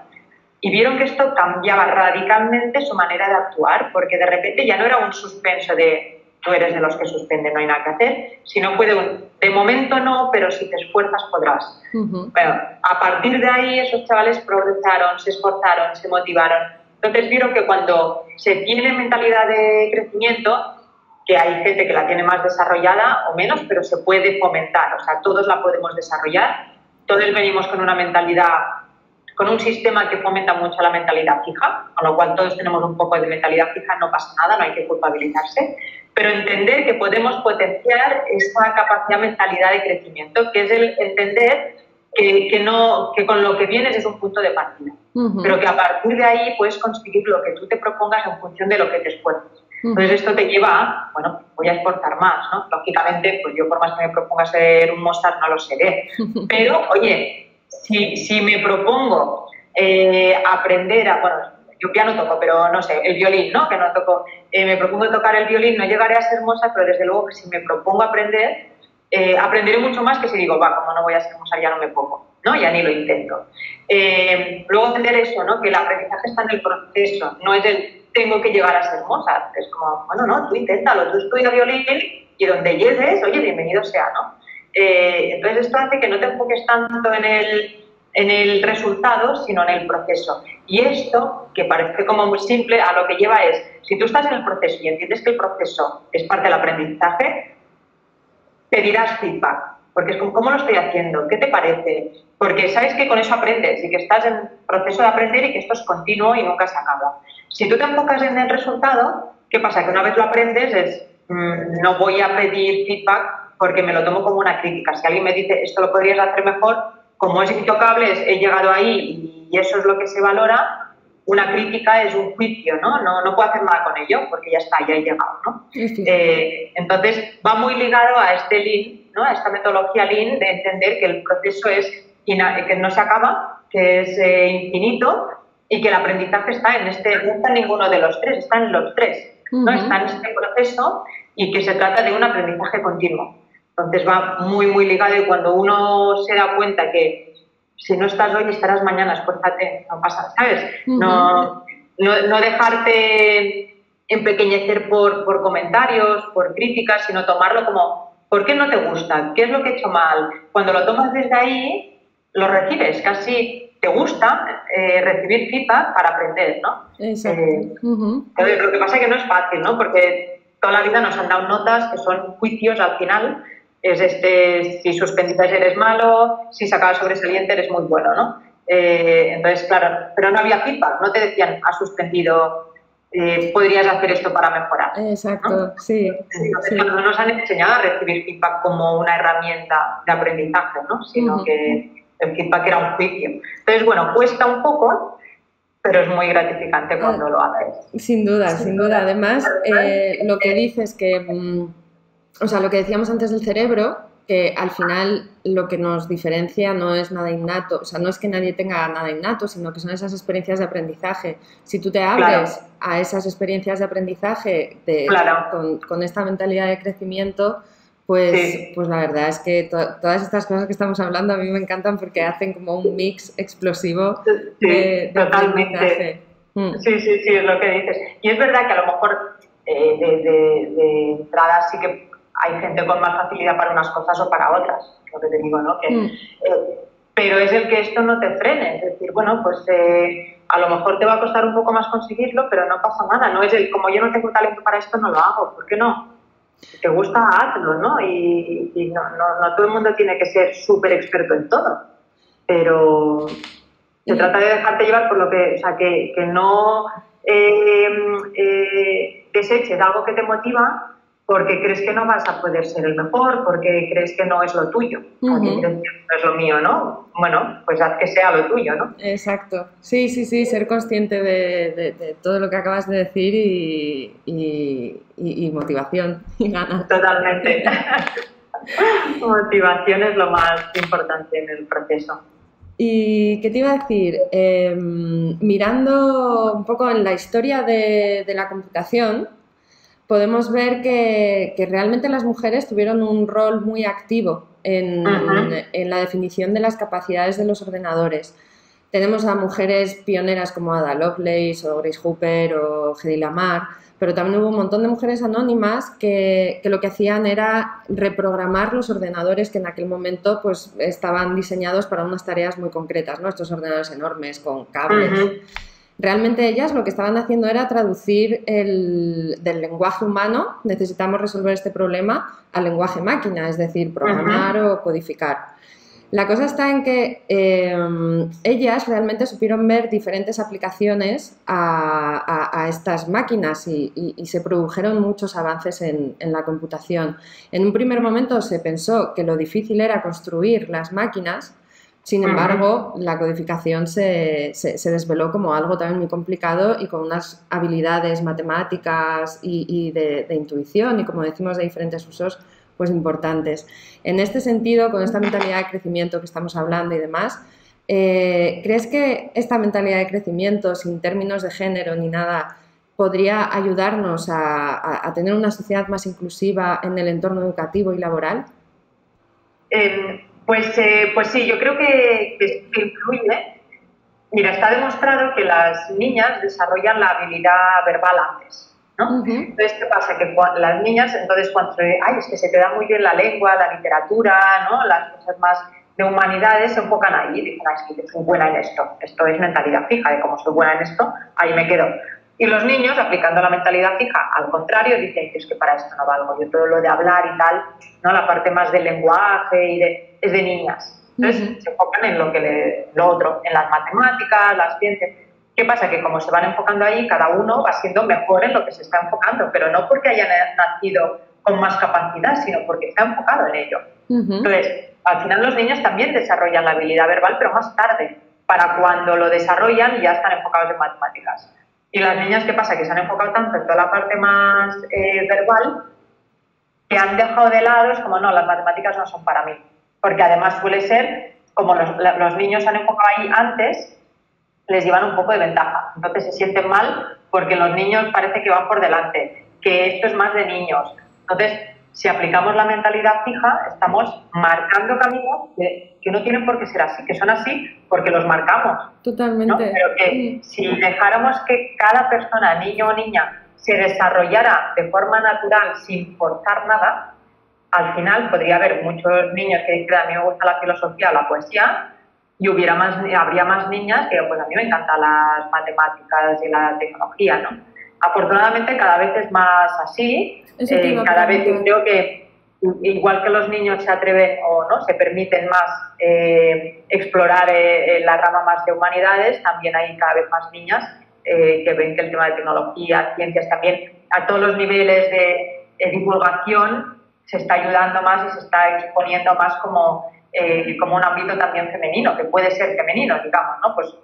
Y vieron que esto cambiaba radicalmente su manera de actuar, porque de repente ya no era un suspenso de tú eres de los que suspenden, no hay nada que hacer, sino fue de un de momento no, pero si te esfuerzas podrás. Uh -huh. Bueno, a partir de ahí esos chavales progresaron, se esforzaron, se motivaron. Entonces vieron que cuando se tiene mentalidad de crecimiento, que hay gente que la tiene más desarrollada o menos, pero se puede fomentar, o sea, todos la podemos desarrollar, todos venimos con una mentalidad con un sistema que fomenta mucho la mentalidad fija, con lo cual todos tenemos un poco de mentalidad fija, no pasa nada, no hay que culpabilizarse, pero entender que podemos potenciar esa capacidad mentalidad de crecimiento, que es el entender que, que, no, que con lo que vienes es un punto de partida, uh -huh. pero que a partir de ahí puedes conseguir lo que tú te propongas en función de lo que te esfuerces. Entonces esto te lleva a, bueno, voy a exportar más, ¿no? Lógicamente, pues yo por más que me proponga ser un Mozart no lo seré. Pero, oye, si, si me propongo eh, aprender a, bueno, yo piano toco, pero no sé, el violín, ¿no? Que no toco, eh, me propongo tocar el violín, no llegaré a ser Mozart, pero desde luego que si me propongo aprender, eh, aprenderé mucho más que si digo, va, como no voy a ser Mozart, ya no me pongo, ¿no? Ya ni lo intento. luego entender eso, ¿no? Que el aprendizaje está en el proceso, no es el tengo que llegar a ser Mozart. Es como, bueno, no, tú inténtalo, tú estudia violín y donde llegues, oye, bienvenido sea, ¿no? Eh, entonces esto hace que no te enfoques tanto en el, en el resultado, sino en el proceso. Y esto, que parece como muy simple, a lo que lleva es, si tú estás en el proceso y entiendes que el proceso es parte del aprendizaje, pedirás feedback, porque es como, ¿cómo lo estoy haciendo? ¿Qué te parece? Porque sabes que con eso aprendes y que estás en proceso de aprender y que esto es continuo y nunca se acaba. Si tú te enfocas en el resultado, ¿qué pasa? Que una vez lo aprendes es, mm, no voy a pedir feedback porque me lo tomo como una crítica. Si alguien me dice, esto lo podrías hacer mejor, como es intocable, he llegado ahí y eso es lo que se valora, una crítica es un juicio, ¿no? No, no puedo hacer nada con ello porque ya está, ya he llegado, ¿no? Eh, entonces, va muy ligado a este Lean, ¿no? A esta metodología Lean de entender que el proceso es que no se acaba, que es eh, infinito y que el aprendizaje está en este, no está en ninguno de los tres, está en los tres, ¿no? Está en este proceso y que se trata de un aprendizaje continuo. Entonces va muy, muy ligado y cuando uno se da cuenta que si no estás hoy, estarás mañana, esfuérzate, no pasa, ¿sabes? no, no, dejarte empequeñecer por, por comentarios, por críticas, sino tomarlo como, ¿por qué no te gusta? ¿Qué es lo que he hecho mal? Cuando lo tomas desde ahí, lo recibes, casi te gusta eh, recibir feedback para aprender, ¿no? Exacto. Eh, lo que pasa es que no es fácil, ¿no? Porque toda la vida nos han dado notas que son juicios al final es este, si suspendiste eres malo, si sacabas sobresaliente eres muy bueno, ¿no? Eh, entonces, claro, pero no había feedback, no te decían, has suspendido, eh, podrías hacer esto para mejorar. Exacto, sí. no nos han enseñado a recibir feedback como una herramienta de aprendizaje, ¿no? Sino que el feedback era un juicio. Entonces, bueno, cuesta un poco, pero es muy gratificante cuando lo haces. Sin duda, sin, duda. Además, eh, lo que dices que... Mm, o sea, lo que decíamos antes del cerebro, que al final lo que nos diferencia no es nada innato, o sea, no es que nadie tenga nada innato, sino que son esas experiencias de aprendizaje. Si tú te abres a esas experiencias de aprendizaje con, esta mentalidad de crecimiento, pues, pues la verdad es que todas estas cosas que estamos hablando a mí me encantan porque hacen como un mix explosivo de, aprendizaje. Mm. Sí, sí, sí, es lo que dices. Y es verdad que a lo mejor eh, de, de entrada sí que hay gente con más facilidad para unas cosas o para otras, lo que te digo, ¿no? Que, mm. eh, pero es el que esto no te frene, es decir, bueno, pues eh, a lo mejor te va a costar un poco más conseguirlo, pero no pasa nada, no es el, como yo no tengo talento para esto, no lo hago, ¿por qué no? Si te gusta, hazlo, ¿no? Y, no, no, todo el mundo tiene que ser súper experto en todo, pero se mm. trata de dejarte llevar por lo que, o sea, que, que no eh, eh, deseches algo que te motiva porque crees que no vas a poder ser el mejor, porque crees que no es lo tuyo, porque crees que no es lo mío, ¿no? Bueno, pues haz que sea lo tuyo, ¿no? Exacto. Sí, sí, sí, ser consciente de, todo lo que acabas de decir y, motivación y ganas. Totalmente. motivación es lo más importante en el proceso. ¿Y qué te iba a decir? Em, mirando un poco en la historia de la computación, podemos ver que, realmente las mujeres tuvieron un rol muy activo en, la definición de las capacidades de los ordenadores. Tenemos a mujeres pioneras como Ada Lovelace o Grace Hooper o Hedy Lamar, pero también hubo un montón de mujeres anónimas que, lo que hacían era reprogramar los ordenadores que en aquel momento pues, estaban diseñados para unas tareas muy concretas, ¿no? estos ordenadores enormes con cables. Realmente ellas lo que estaban haciendo era traducir el, del lenguaje humano, necesitamos resolver este problema, al lenguaje máquina, es decir, programar o codificar. La cosa está en que em, ellas realmente supieron ver diferentes aplicaciones a, estas máquinas y, se produjeron muchos avances en, en, la computación. En un primer momento se pensó que lo difícil era construir las máquinas, Sin embargo, la codificación se, desveló como algo también muy complicado y con unas habilidades matemáticas y, de, intuición y, como decimos, de diferentes usos, pues importantes. En este sentido, con esta mentalidad de crecimiento que estamos hablando y demás, eh, ¿crees que esta mentalidad de crecimiento, sin términos de género ni nada, podría ayudarnos a, tener una sociedad más inclusiva en el entorno educativo y laboral? Em, pues, eh, pues sí, yo creo que, influye. Mira, está demostrado que las niñas desarrollan la habilidad verbal antes. ¿no? Entonces, ¿qué pasa? Que las niñas, entonces, cuando ay, es que se te da muy bien la lengua, la literatura, ¿no? las cosas más de humanidades se enfocan ahí y dicen, ay, es que soy buena en esto. Esto es mentalidad fija, de cómo soy buena en esto, ahí me quedo. Y los niños, aplicando la mentalidad fija, al contrario, dicen es que para esto no valgo. Yo todo lo de hablar y tal, ¿no? la parte más del lenguaje y de, es de niñas. Entonces se enfocan en lo, que lo otro, en las matemáticas, las ciencias. ¿Qué pasa? Que como se van enfocando ahí, cada uno va siendo mejor en lo que se está enfocando, pero no porque hayan nacido con más capacidad, sino porque está enfocado en ello. Entonces, al final los niños también desarrollan la habilidad verbal, pero más tarde, para cuando lo desarrollan ya están enfocados en matemáticas. Y las niñas, ¿qué pasa? Que se han enfocado tanto en toda la parte más eh, verbal que han dejado de lado, es como, no, las matemáticas no son para mí. Porque además suele ser, como los, los niños se han enfocado ahí antes, les llevan un poco de ventaja. Entonces se sienten mal porque los niños parece que van por delante, que esto es más de niños. Entonces, si aplicamos la mentalidad fija, estamos marcando caminos que, no tienen por qué ser así, que son así porque los marcamos. Totalmente. Pero que si dejáramos que cada persona, niño o niña, se desarrollara de forma natural sin forzar nada, al final podría haber muchos niños que dicen, a mí me gusta la filosofía o la poesía, y hubiera más, habría más niñas que, pues a mí me encantan las matemáticas y la tecnología, ¿no? Afortunadamente cada vez es más así, eh, cada vez creo que igual que los niños se atreven o no se permiten más eh, explorar eh, la rama más de humanidades, también hay cada vez más niñas que ven que el tema de tecnología, ciencias también a todos los niveles de, divulgación se está ayudando más y se está exponiendo más como, como un ámbito también femenino, que puede ser femenino, digamos, ¿no? Pues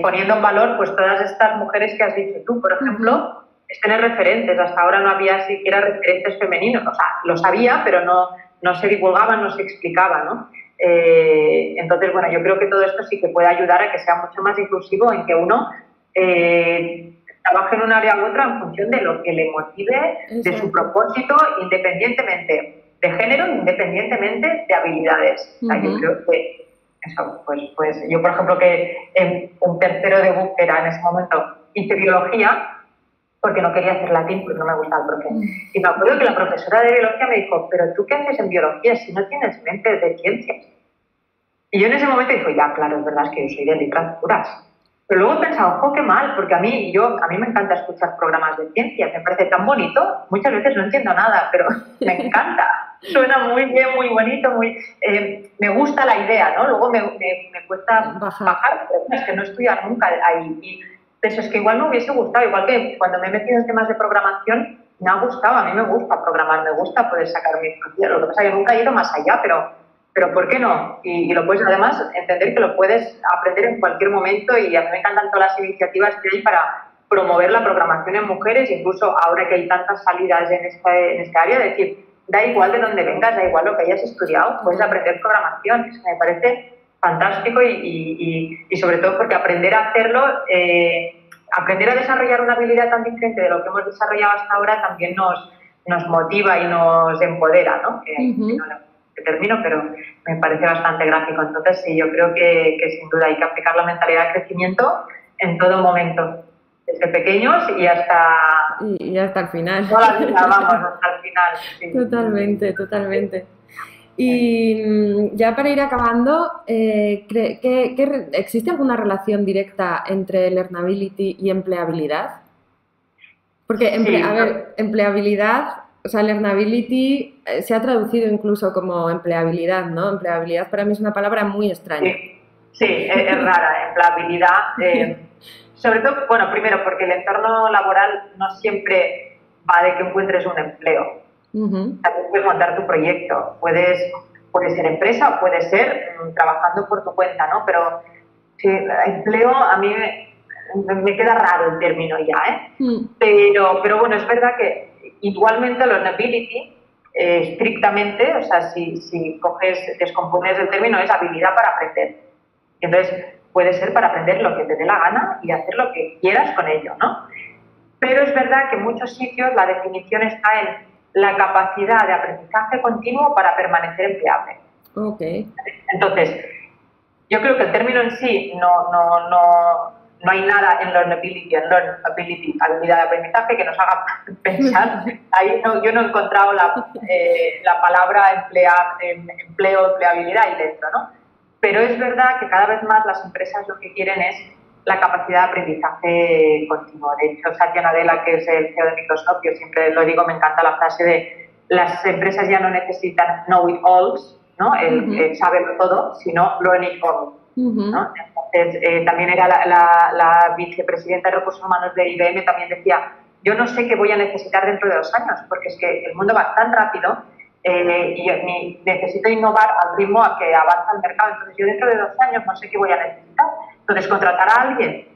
poniendo en valor pues todas estas mujeres que has dicho tú, por ejemplo, es tener referentes. Hasta ahora no había siquiera referentes femeninos. O sea, lo sabía, pero no, no se divulgaba, no se explicaba, ¿no? Eh, entonces, bueno, yo creo que todo esto sí que puede ayudar a que sea mucho más inclusivo en que uno eh, trabaje en un área u otra en función de lo que le motive, de su propósito, independientemente de género, independientemente de habilidades. yo creo que eso, pues, pues yo, por ejemplo, que en un tercero de búsqueda en ese momento hice biología, porque no quería hacer latín porque no me gustaba el profe. Y me acuerdo que la profesora de biología me dijo, pero tú qué haces en biología si no tienes mente de ciencias. Y yo en ese momento dije, ya, claro, es verdad, es que yo soy de literaturas. Pero luego he pensado, ojo, qué mal, porque a mí, yo, a mí me encanta escuchar programas de ciencias, me parece tan bonito, muchas veces no entiendo nada, pero me encanta. Suena muy bien, muy bonito, muy, eh, me gusta la idea, ¿no? Luego me, me, cuesta bajar, pero es que no estudiar nunca ahí. Y eso es que igual me hubiese gustado, igual que cuando me he metido en temas de programación, me ha gustado, a mí me gusta programar, me gusta poder sacar mi. Lo que pasa es que nunca he ido más allá, pero, pero ¿por qué no? Y, lo puedes además entender que lo puedes aprender en cualquier momento y a mí me encantan todas las iniciativas que hay para promover la programación en mujeres, incluso ahora que hay tantas salidas en esta, en esta área, decir, da igual de dónde vengas, da igual lo que hayas estudiado, puedes aprender programación. Eso me parece fantástico y, sobre todo porque aprender a hacerlo, eh, aprender a desarrollar una habilidad tan diferente de lo que hemos desarrollado hasta ahora también nos, nos motiva y nos empodera, ¿no? Que, termino, pero me parece bastante gráfico. Entonces, sí, yo creo que, sin duda hay que aplicar la mentalidad de crecimiento en todo momento, desde pequeños y hasta... Y, hasta el final. Toda la vida, vamos, hasta el final. Totalmente, totalmente. Y mm, ya para ir acabando, eh, existe alguna relación directa entre learnability y empleabilidad? Porque, a ver, empleabilidad, o sea, learnability eh, se ha traducido incluso como empleabilidad, ¿no? Empleabilidad para mí es una palabra muy extraña. Sí, es, rara, empleabilidad. Eh, sobre todo, bueno, primero porque el entorno laboral no siempre va de que encuentres un empleo. También puedes montar tu proyecto, puedes puede ser empresa o puede ser mm, trabajando por tu cuenta, ¿no? Pero sí, empleo a mí me, queda raro el término ya, ¿eh? Mm. Pero, pero bueno, es verdad que igualmente learnability, eh, estrictamente, o sea, si, si coges, descompones el término, es habilidad para aprender. Entonces, puede ser para aprender lo que te dé la gana y hacer lo que quieras con ello, ¿no? Pero es verdad que en muchos sitios la definición está en la capacidad de aprendizaje continuo para permanecer empleable. Okay. Entonces, yo creo que el término en sí no, no, no, no hay nada en learnability, en learnability, habilidad de aprendizaje, que nos haga pensar. Ahí no, yo no he encontrado la, eh, la palabra emplea, em, empleo, empleabilidad ahí dentro, ¿no? Pero es verdad que cada vez más las empresas lo que quieren es la capacidad de aprendizaje continuo. De hecho, Satya Nadella, que es el CEO de Microsoft, yo siempre lo digo, me encanta la frase de las empresas ya no necesitan know it alls, ¿no? el, saberlo todo, sino learn it all. ¿No? Eh, también era la, vicepresidenta de recursos humanos de IBM, también decía, yo no sé qué voy a necesitar dentro de dos años, porque es que el mundo va tan rápido eh, y necesito innovar al ritmo a que avanza el mercado. Entonces, yo dentro de dos años no sé qué voy a necesitar. Entonces, contratar a alguien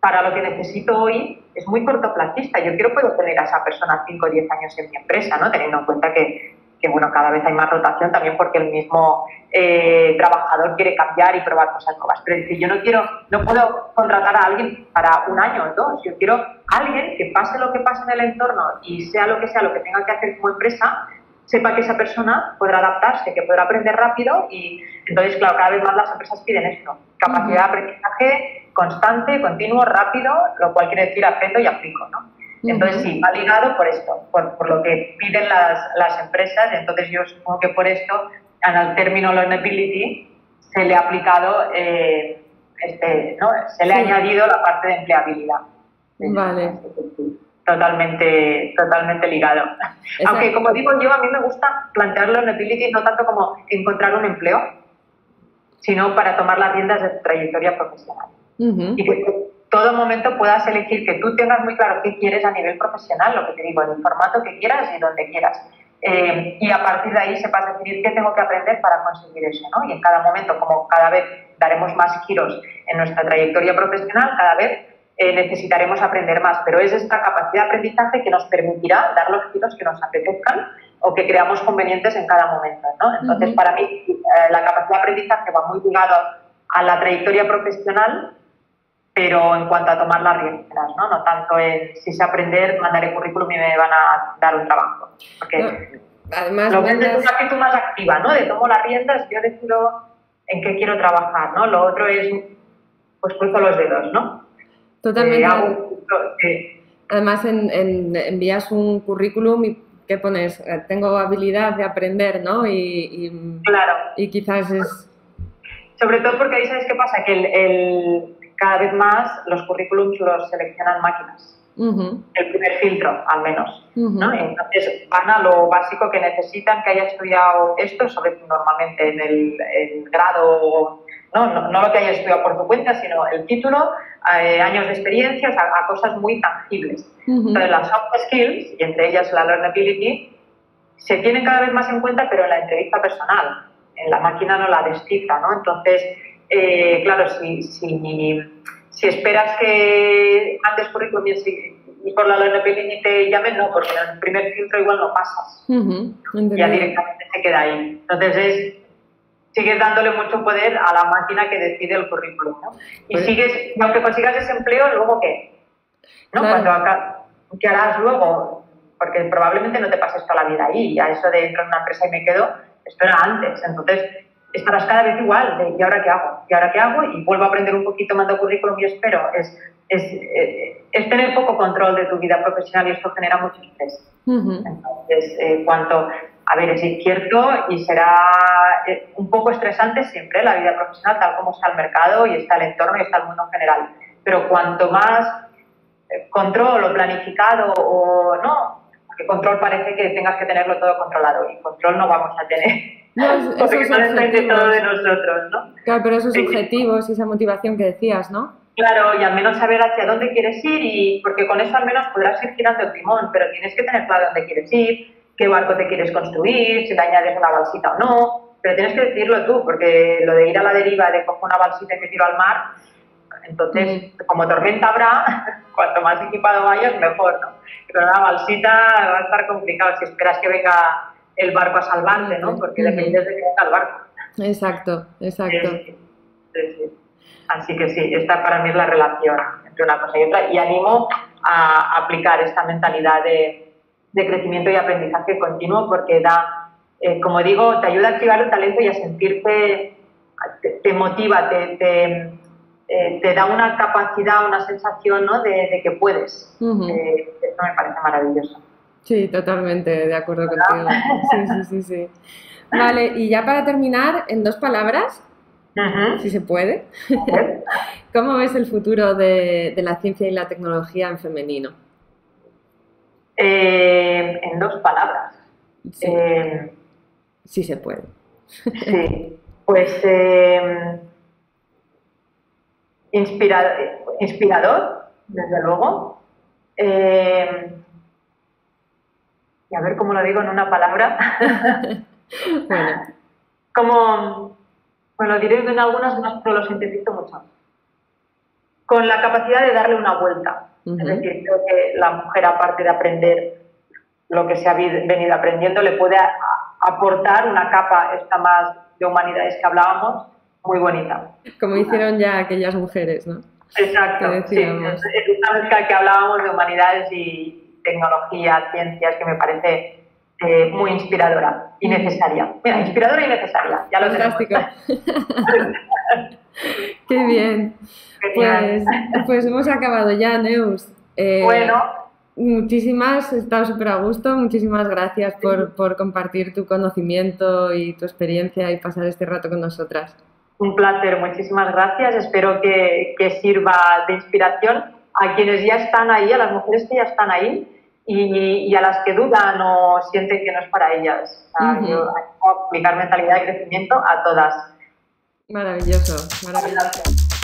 para lo que necesito hoy es muy cortoplacista. Yo quiero poder tener a esa persona 5 o 10 años en mi empresa, ¿no? teniendo en cuenta que que bueno, cada vez hay más rotación también porque el mismo eh, trabajador quiere cambiar y probar cosas nuevas. Pero es decir, yo no quiero, no puedo contratar a alguien para un año o dos, yo quiero a alguien que pase lo que pase en el entorno y sea lo que sea lo que tenga que hacer como empresa, sepa que esa persona podrá adaptarse, que podrá aprender rápido y entonces, claro, cada vez más las empresas piden esto, capacidad de aprendizaje constante, continuo, rápido, lo cual quiere decir aprendo y aplico, ¿no? Entonces, sí, va ligado por esto, por, lo que piden las, las, empresas. Entonces, yo supongo que por esto, al término learnability, se le ha aplicado, eh, este, ¿no? se le ha añadido la parte de empleabilidad. Vale. Totalmente, totalmente ligado. Aunque, como digo yo, a mí me gusta plantear learnability no tanto como encontrar un empleo, sino para tomar las riendas de tu trayectoria profesional. Y que todo momento puedas elegir que tú tengas muy claro qué quieres a nivel profesional, lo que te digo, en el formato que quieras y donde quieras. Eh, y a partir de ahí sepas decidir qué tengo que aprender para conseguir eso, ¿no? Y en cada momento, como cada vez daremos más giros en nuestra trayectoria profesional, cada vez eh, necesitaremos aprender más, pero es esta capacidad de aprendizaje que nos permitirá dar los giros que nos apetezcan o que creamos convenientes en cada momento, ¿no? Entonces, para mí, eh, la capacidad de aprendizaje va muy ligado a la trayectoria profesional pero en cuanto a tomar las riendas, ¿no? No tanto en si sé aprender, mandaré currículum y me van a dar un trabajo. Porque además, lo que es una actitud más activa, ¿no? De tomo las riendas, yo decido en qué quiero trabajar, ¿no? Lo otro es, pues cruzo los dedos, ¿no? Totalmente. Eh, además, en, envías un currículum y ¿qué pones? Eh, tengo habilidad de aprender, ¿no? Y, claro. y quizás es... Sobre todo porque ahí sabes qué pasa, que el cada vez más los currículums los seleccionan máquinas. El primer filtro, al menos. Entonces van a lo básico que necesitan que haya estudiado esto, sobre normalmente en el, grado, ¿no? ¿no? lo que haya estudiado por tu cuenta, sino el título, eh, años de experiencia, a, cosas muy tangibles. Entonces las soft skills, y entre ellas la learnability, se tienen cada vez más en cuenta, pero en la entrevista personal. En la máquina no la descifra, ¿no? Entonces, eh, claro, si, si, si, esperas que antes currículum y, por la LNP te llamen, no, porque en el primer filtro igual no pasas. ya directamente se queda ahí. Entonces es, sigues dándole mucho poder a la máquina que decide el currículum. ¿no? Y pues sigues, aunque consigas ese empleo, luego qué? ¿No? Cuando acá, ¿Qué harás luego? Porque probablemente no te pases toda la vida ahí. A eso de entrar en una empresa y me quedo, esto era antes. Entonces, estarás cada vez igual de ¿y ahora qué hago? ¿Y ahora qué hago? Y vuelvo a aprender un poquito más de currículum y espero. Es, es, eh, es, tener poco control de tu vida profesional y esto genera mucho estrés. Entonces, eh, cuanto, a ver, es cierto y será eh, un poco estresante siempre la vida profesional, tal como está el mercado y está el entorno y está el mundo en general. Pero cuanto más control o planificado o no, porque control parece que tengas que tenerlo todo controlado y control no vamos a tener. No, Porque no depende todo de nosotros, ¿no? Claro, pero esos objetivos y esa motivación que decías, ¿no? Claro, y al menos saber hacia dónde quieres ir, y porque con eso al menos podrás ir girando el timón, pero tienes que tener claro dónde quieres ir, qué barco te quieres construir, si te añades una balsita o no. pero tienes que decirlo tú, porque lo de ir a la deriva, de cojo una balsita y me tiro al mar, entonces, como tormenta habrá, cuanto más equipado vayas, mejor, ¿no? Pero una balsita va a estar complicado si esperas que venga el barco a salvarte, ¿no? Porque dependes de que venga el barco. Exacto, exacto. Así que sí, esta para mí es la relación entre una cosa y otra y animo a aplicar esta mentalidad de, crecimiento y aprendizaje continuo porque da, eh, como digo, te ayuda a activar el talento y a sentirte, te, motiva, te, eh, te, da una capacidad, una sensación ¿no? de, que puedes. Eh, esto me parece maravilloso. Sí, totalmente de acuerdo contigo. Sí, sí, sí, sí. Vale, y ya para terminar, en dos palabras, si se puede, ¿cómo ves el futuro de, la ciencia y la tecnología en femenino? Eh, en dos palabras. Sí. Eh, se puede. sí, pues eh, inspirador, desde luego. y a ver cómo lo digo en una palabra. bueno. Como, bueno, diré en algunas más, pero lo sintetizo mucho. Con la capacidad de darle una vuelta. Es decir, creo que la mujer, aparte de aprender lo que se ha venido aprendiendo, le puede aportar una capa esta más de humanidades que hablábamos, muy bonita. Como hicieron ya aquellas mujeres, ¿no? Exacto. Sí, que, que hablábamos de humanidades y tecnología, ciencias, que me parece eh, muy inspiradora y necesaria. Mira, inspiradora y necesaria, ya lo Fantástico. Qué bien. Pues, pues, hemos acabado ya, Neus. Eh, bueno. Muchísimas, he estado súper a gusto, muchísimas gracias por, por, compartir tu conocimiento y tu experiencia y pasar este rato con nosotras. Un placer, muchísimas gracias. Espero que, que sirva de inspiración a quienes ya están ahí, a las mujeres que ya están ahí, y, a las que dudan o sienten que no es para ellas. Yo aplicar mentalidad de crecimiento a todas. Maravilloso, maravilloso.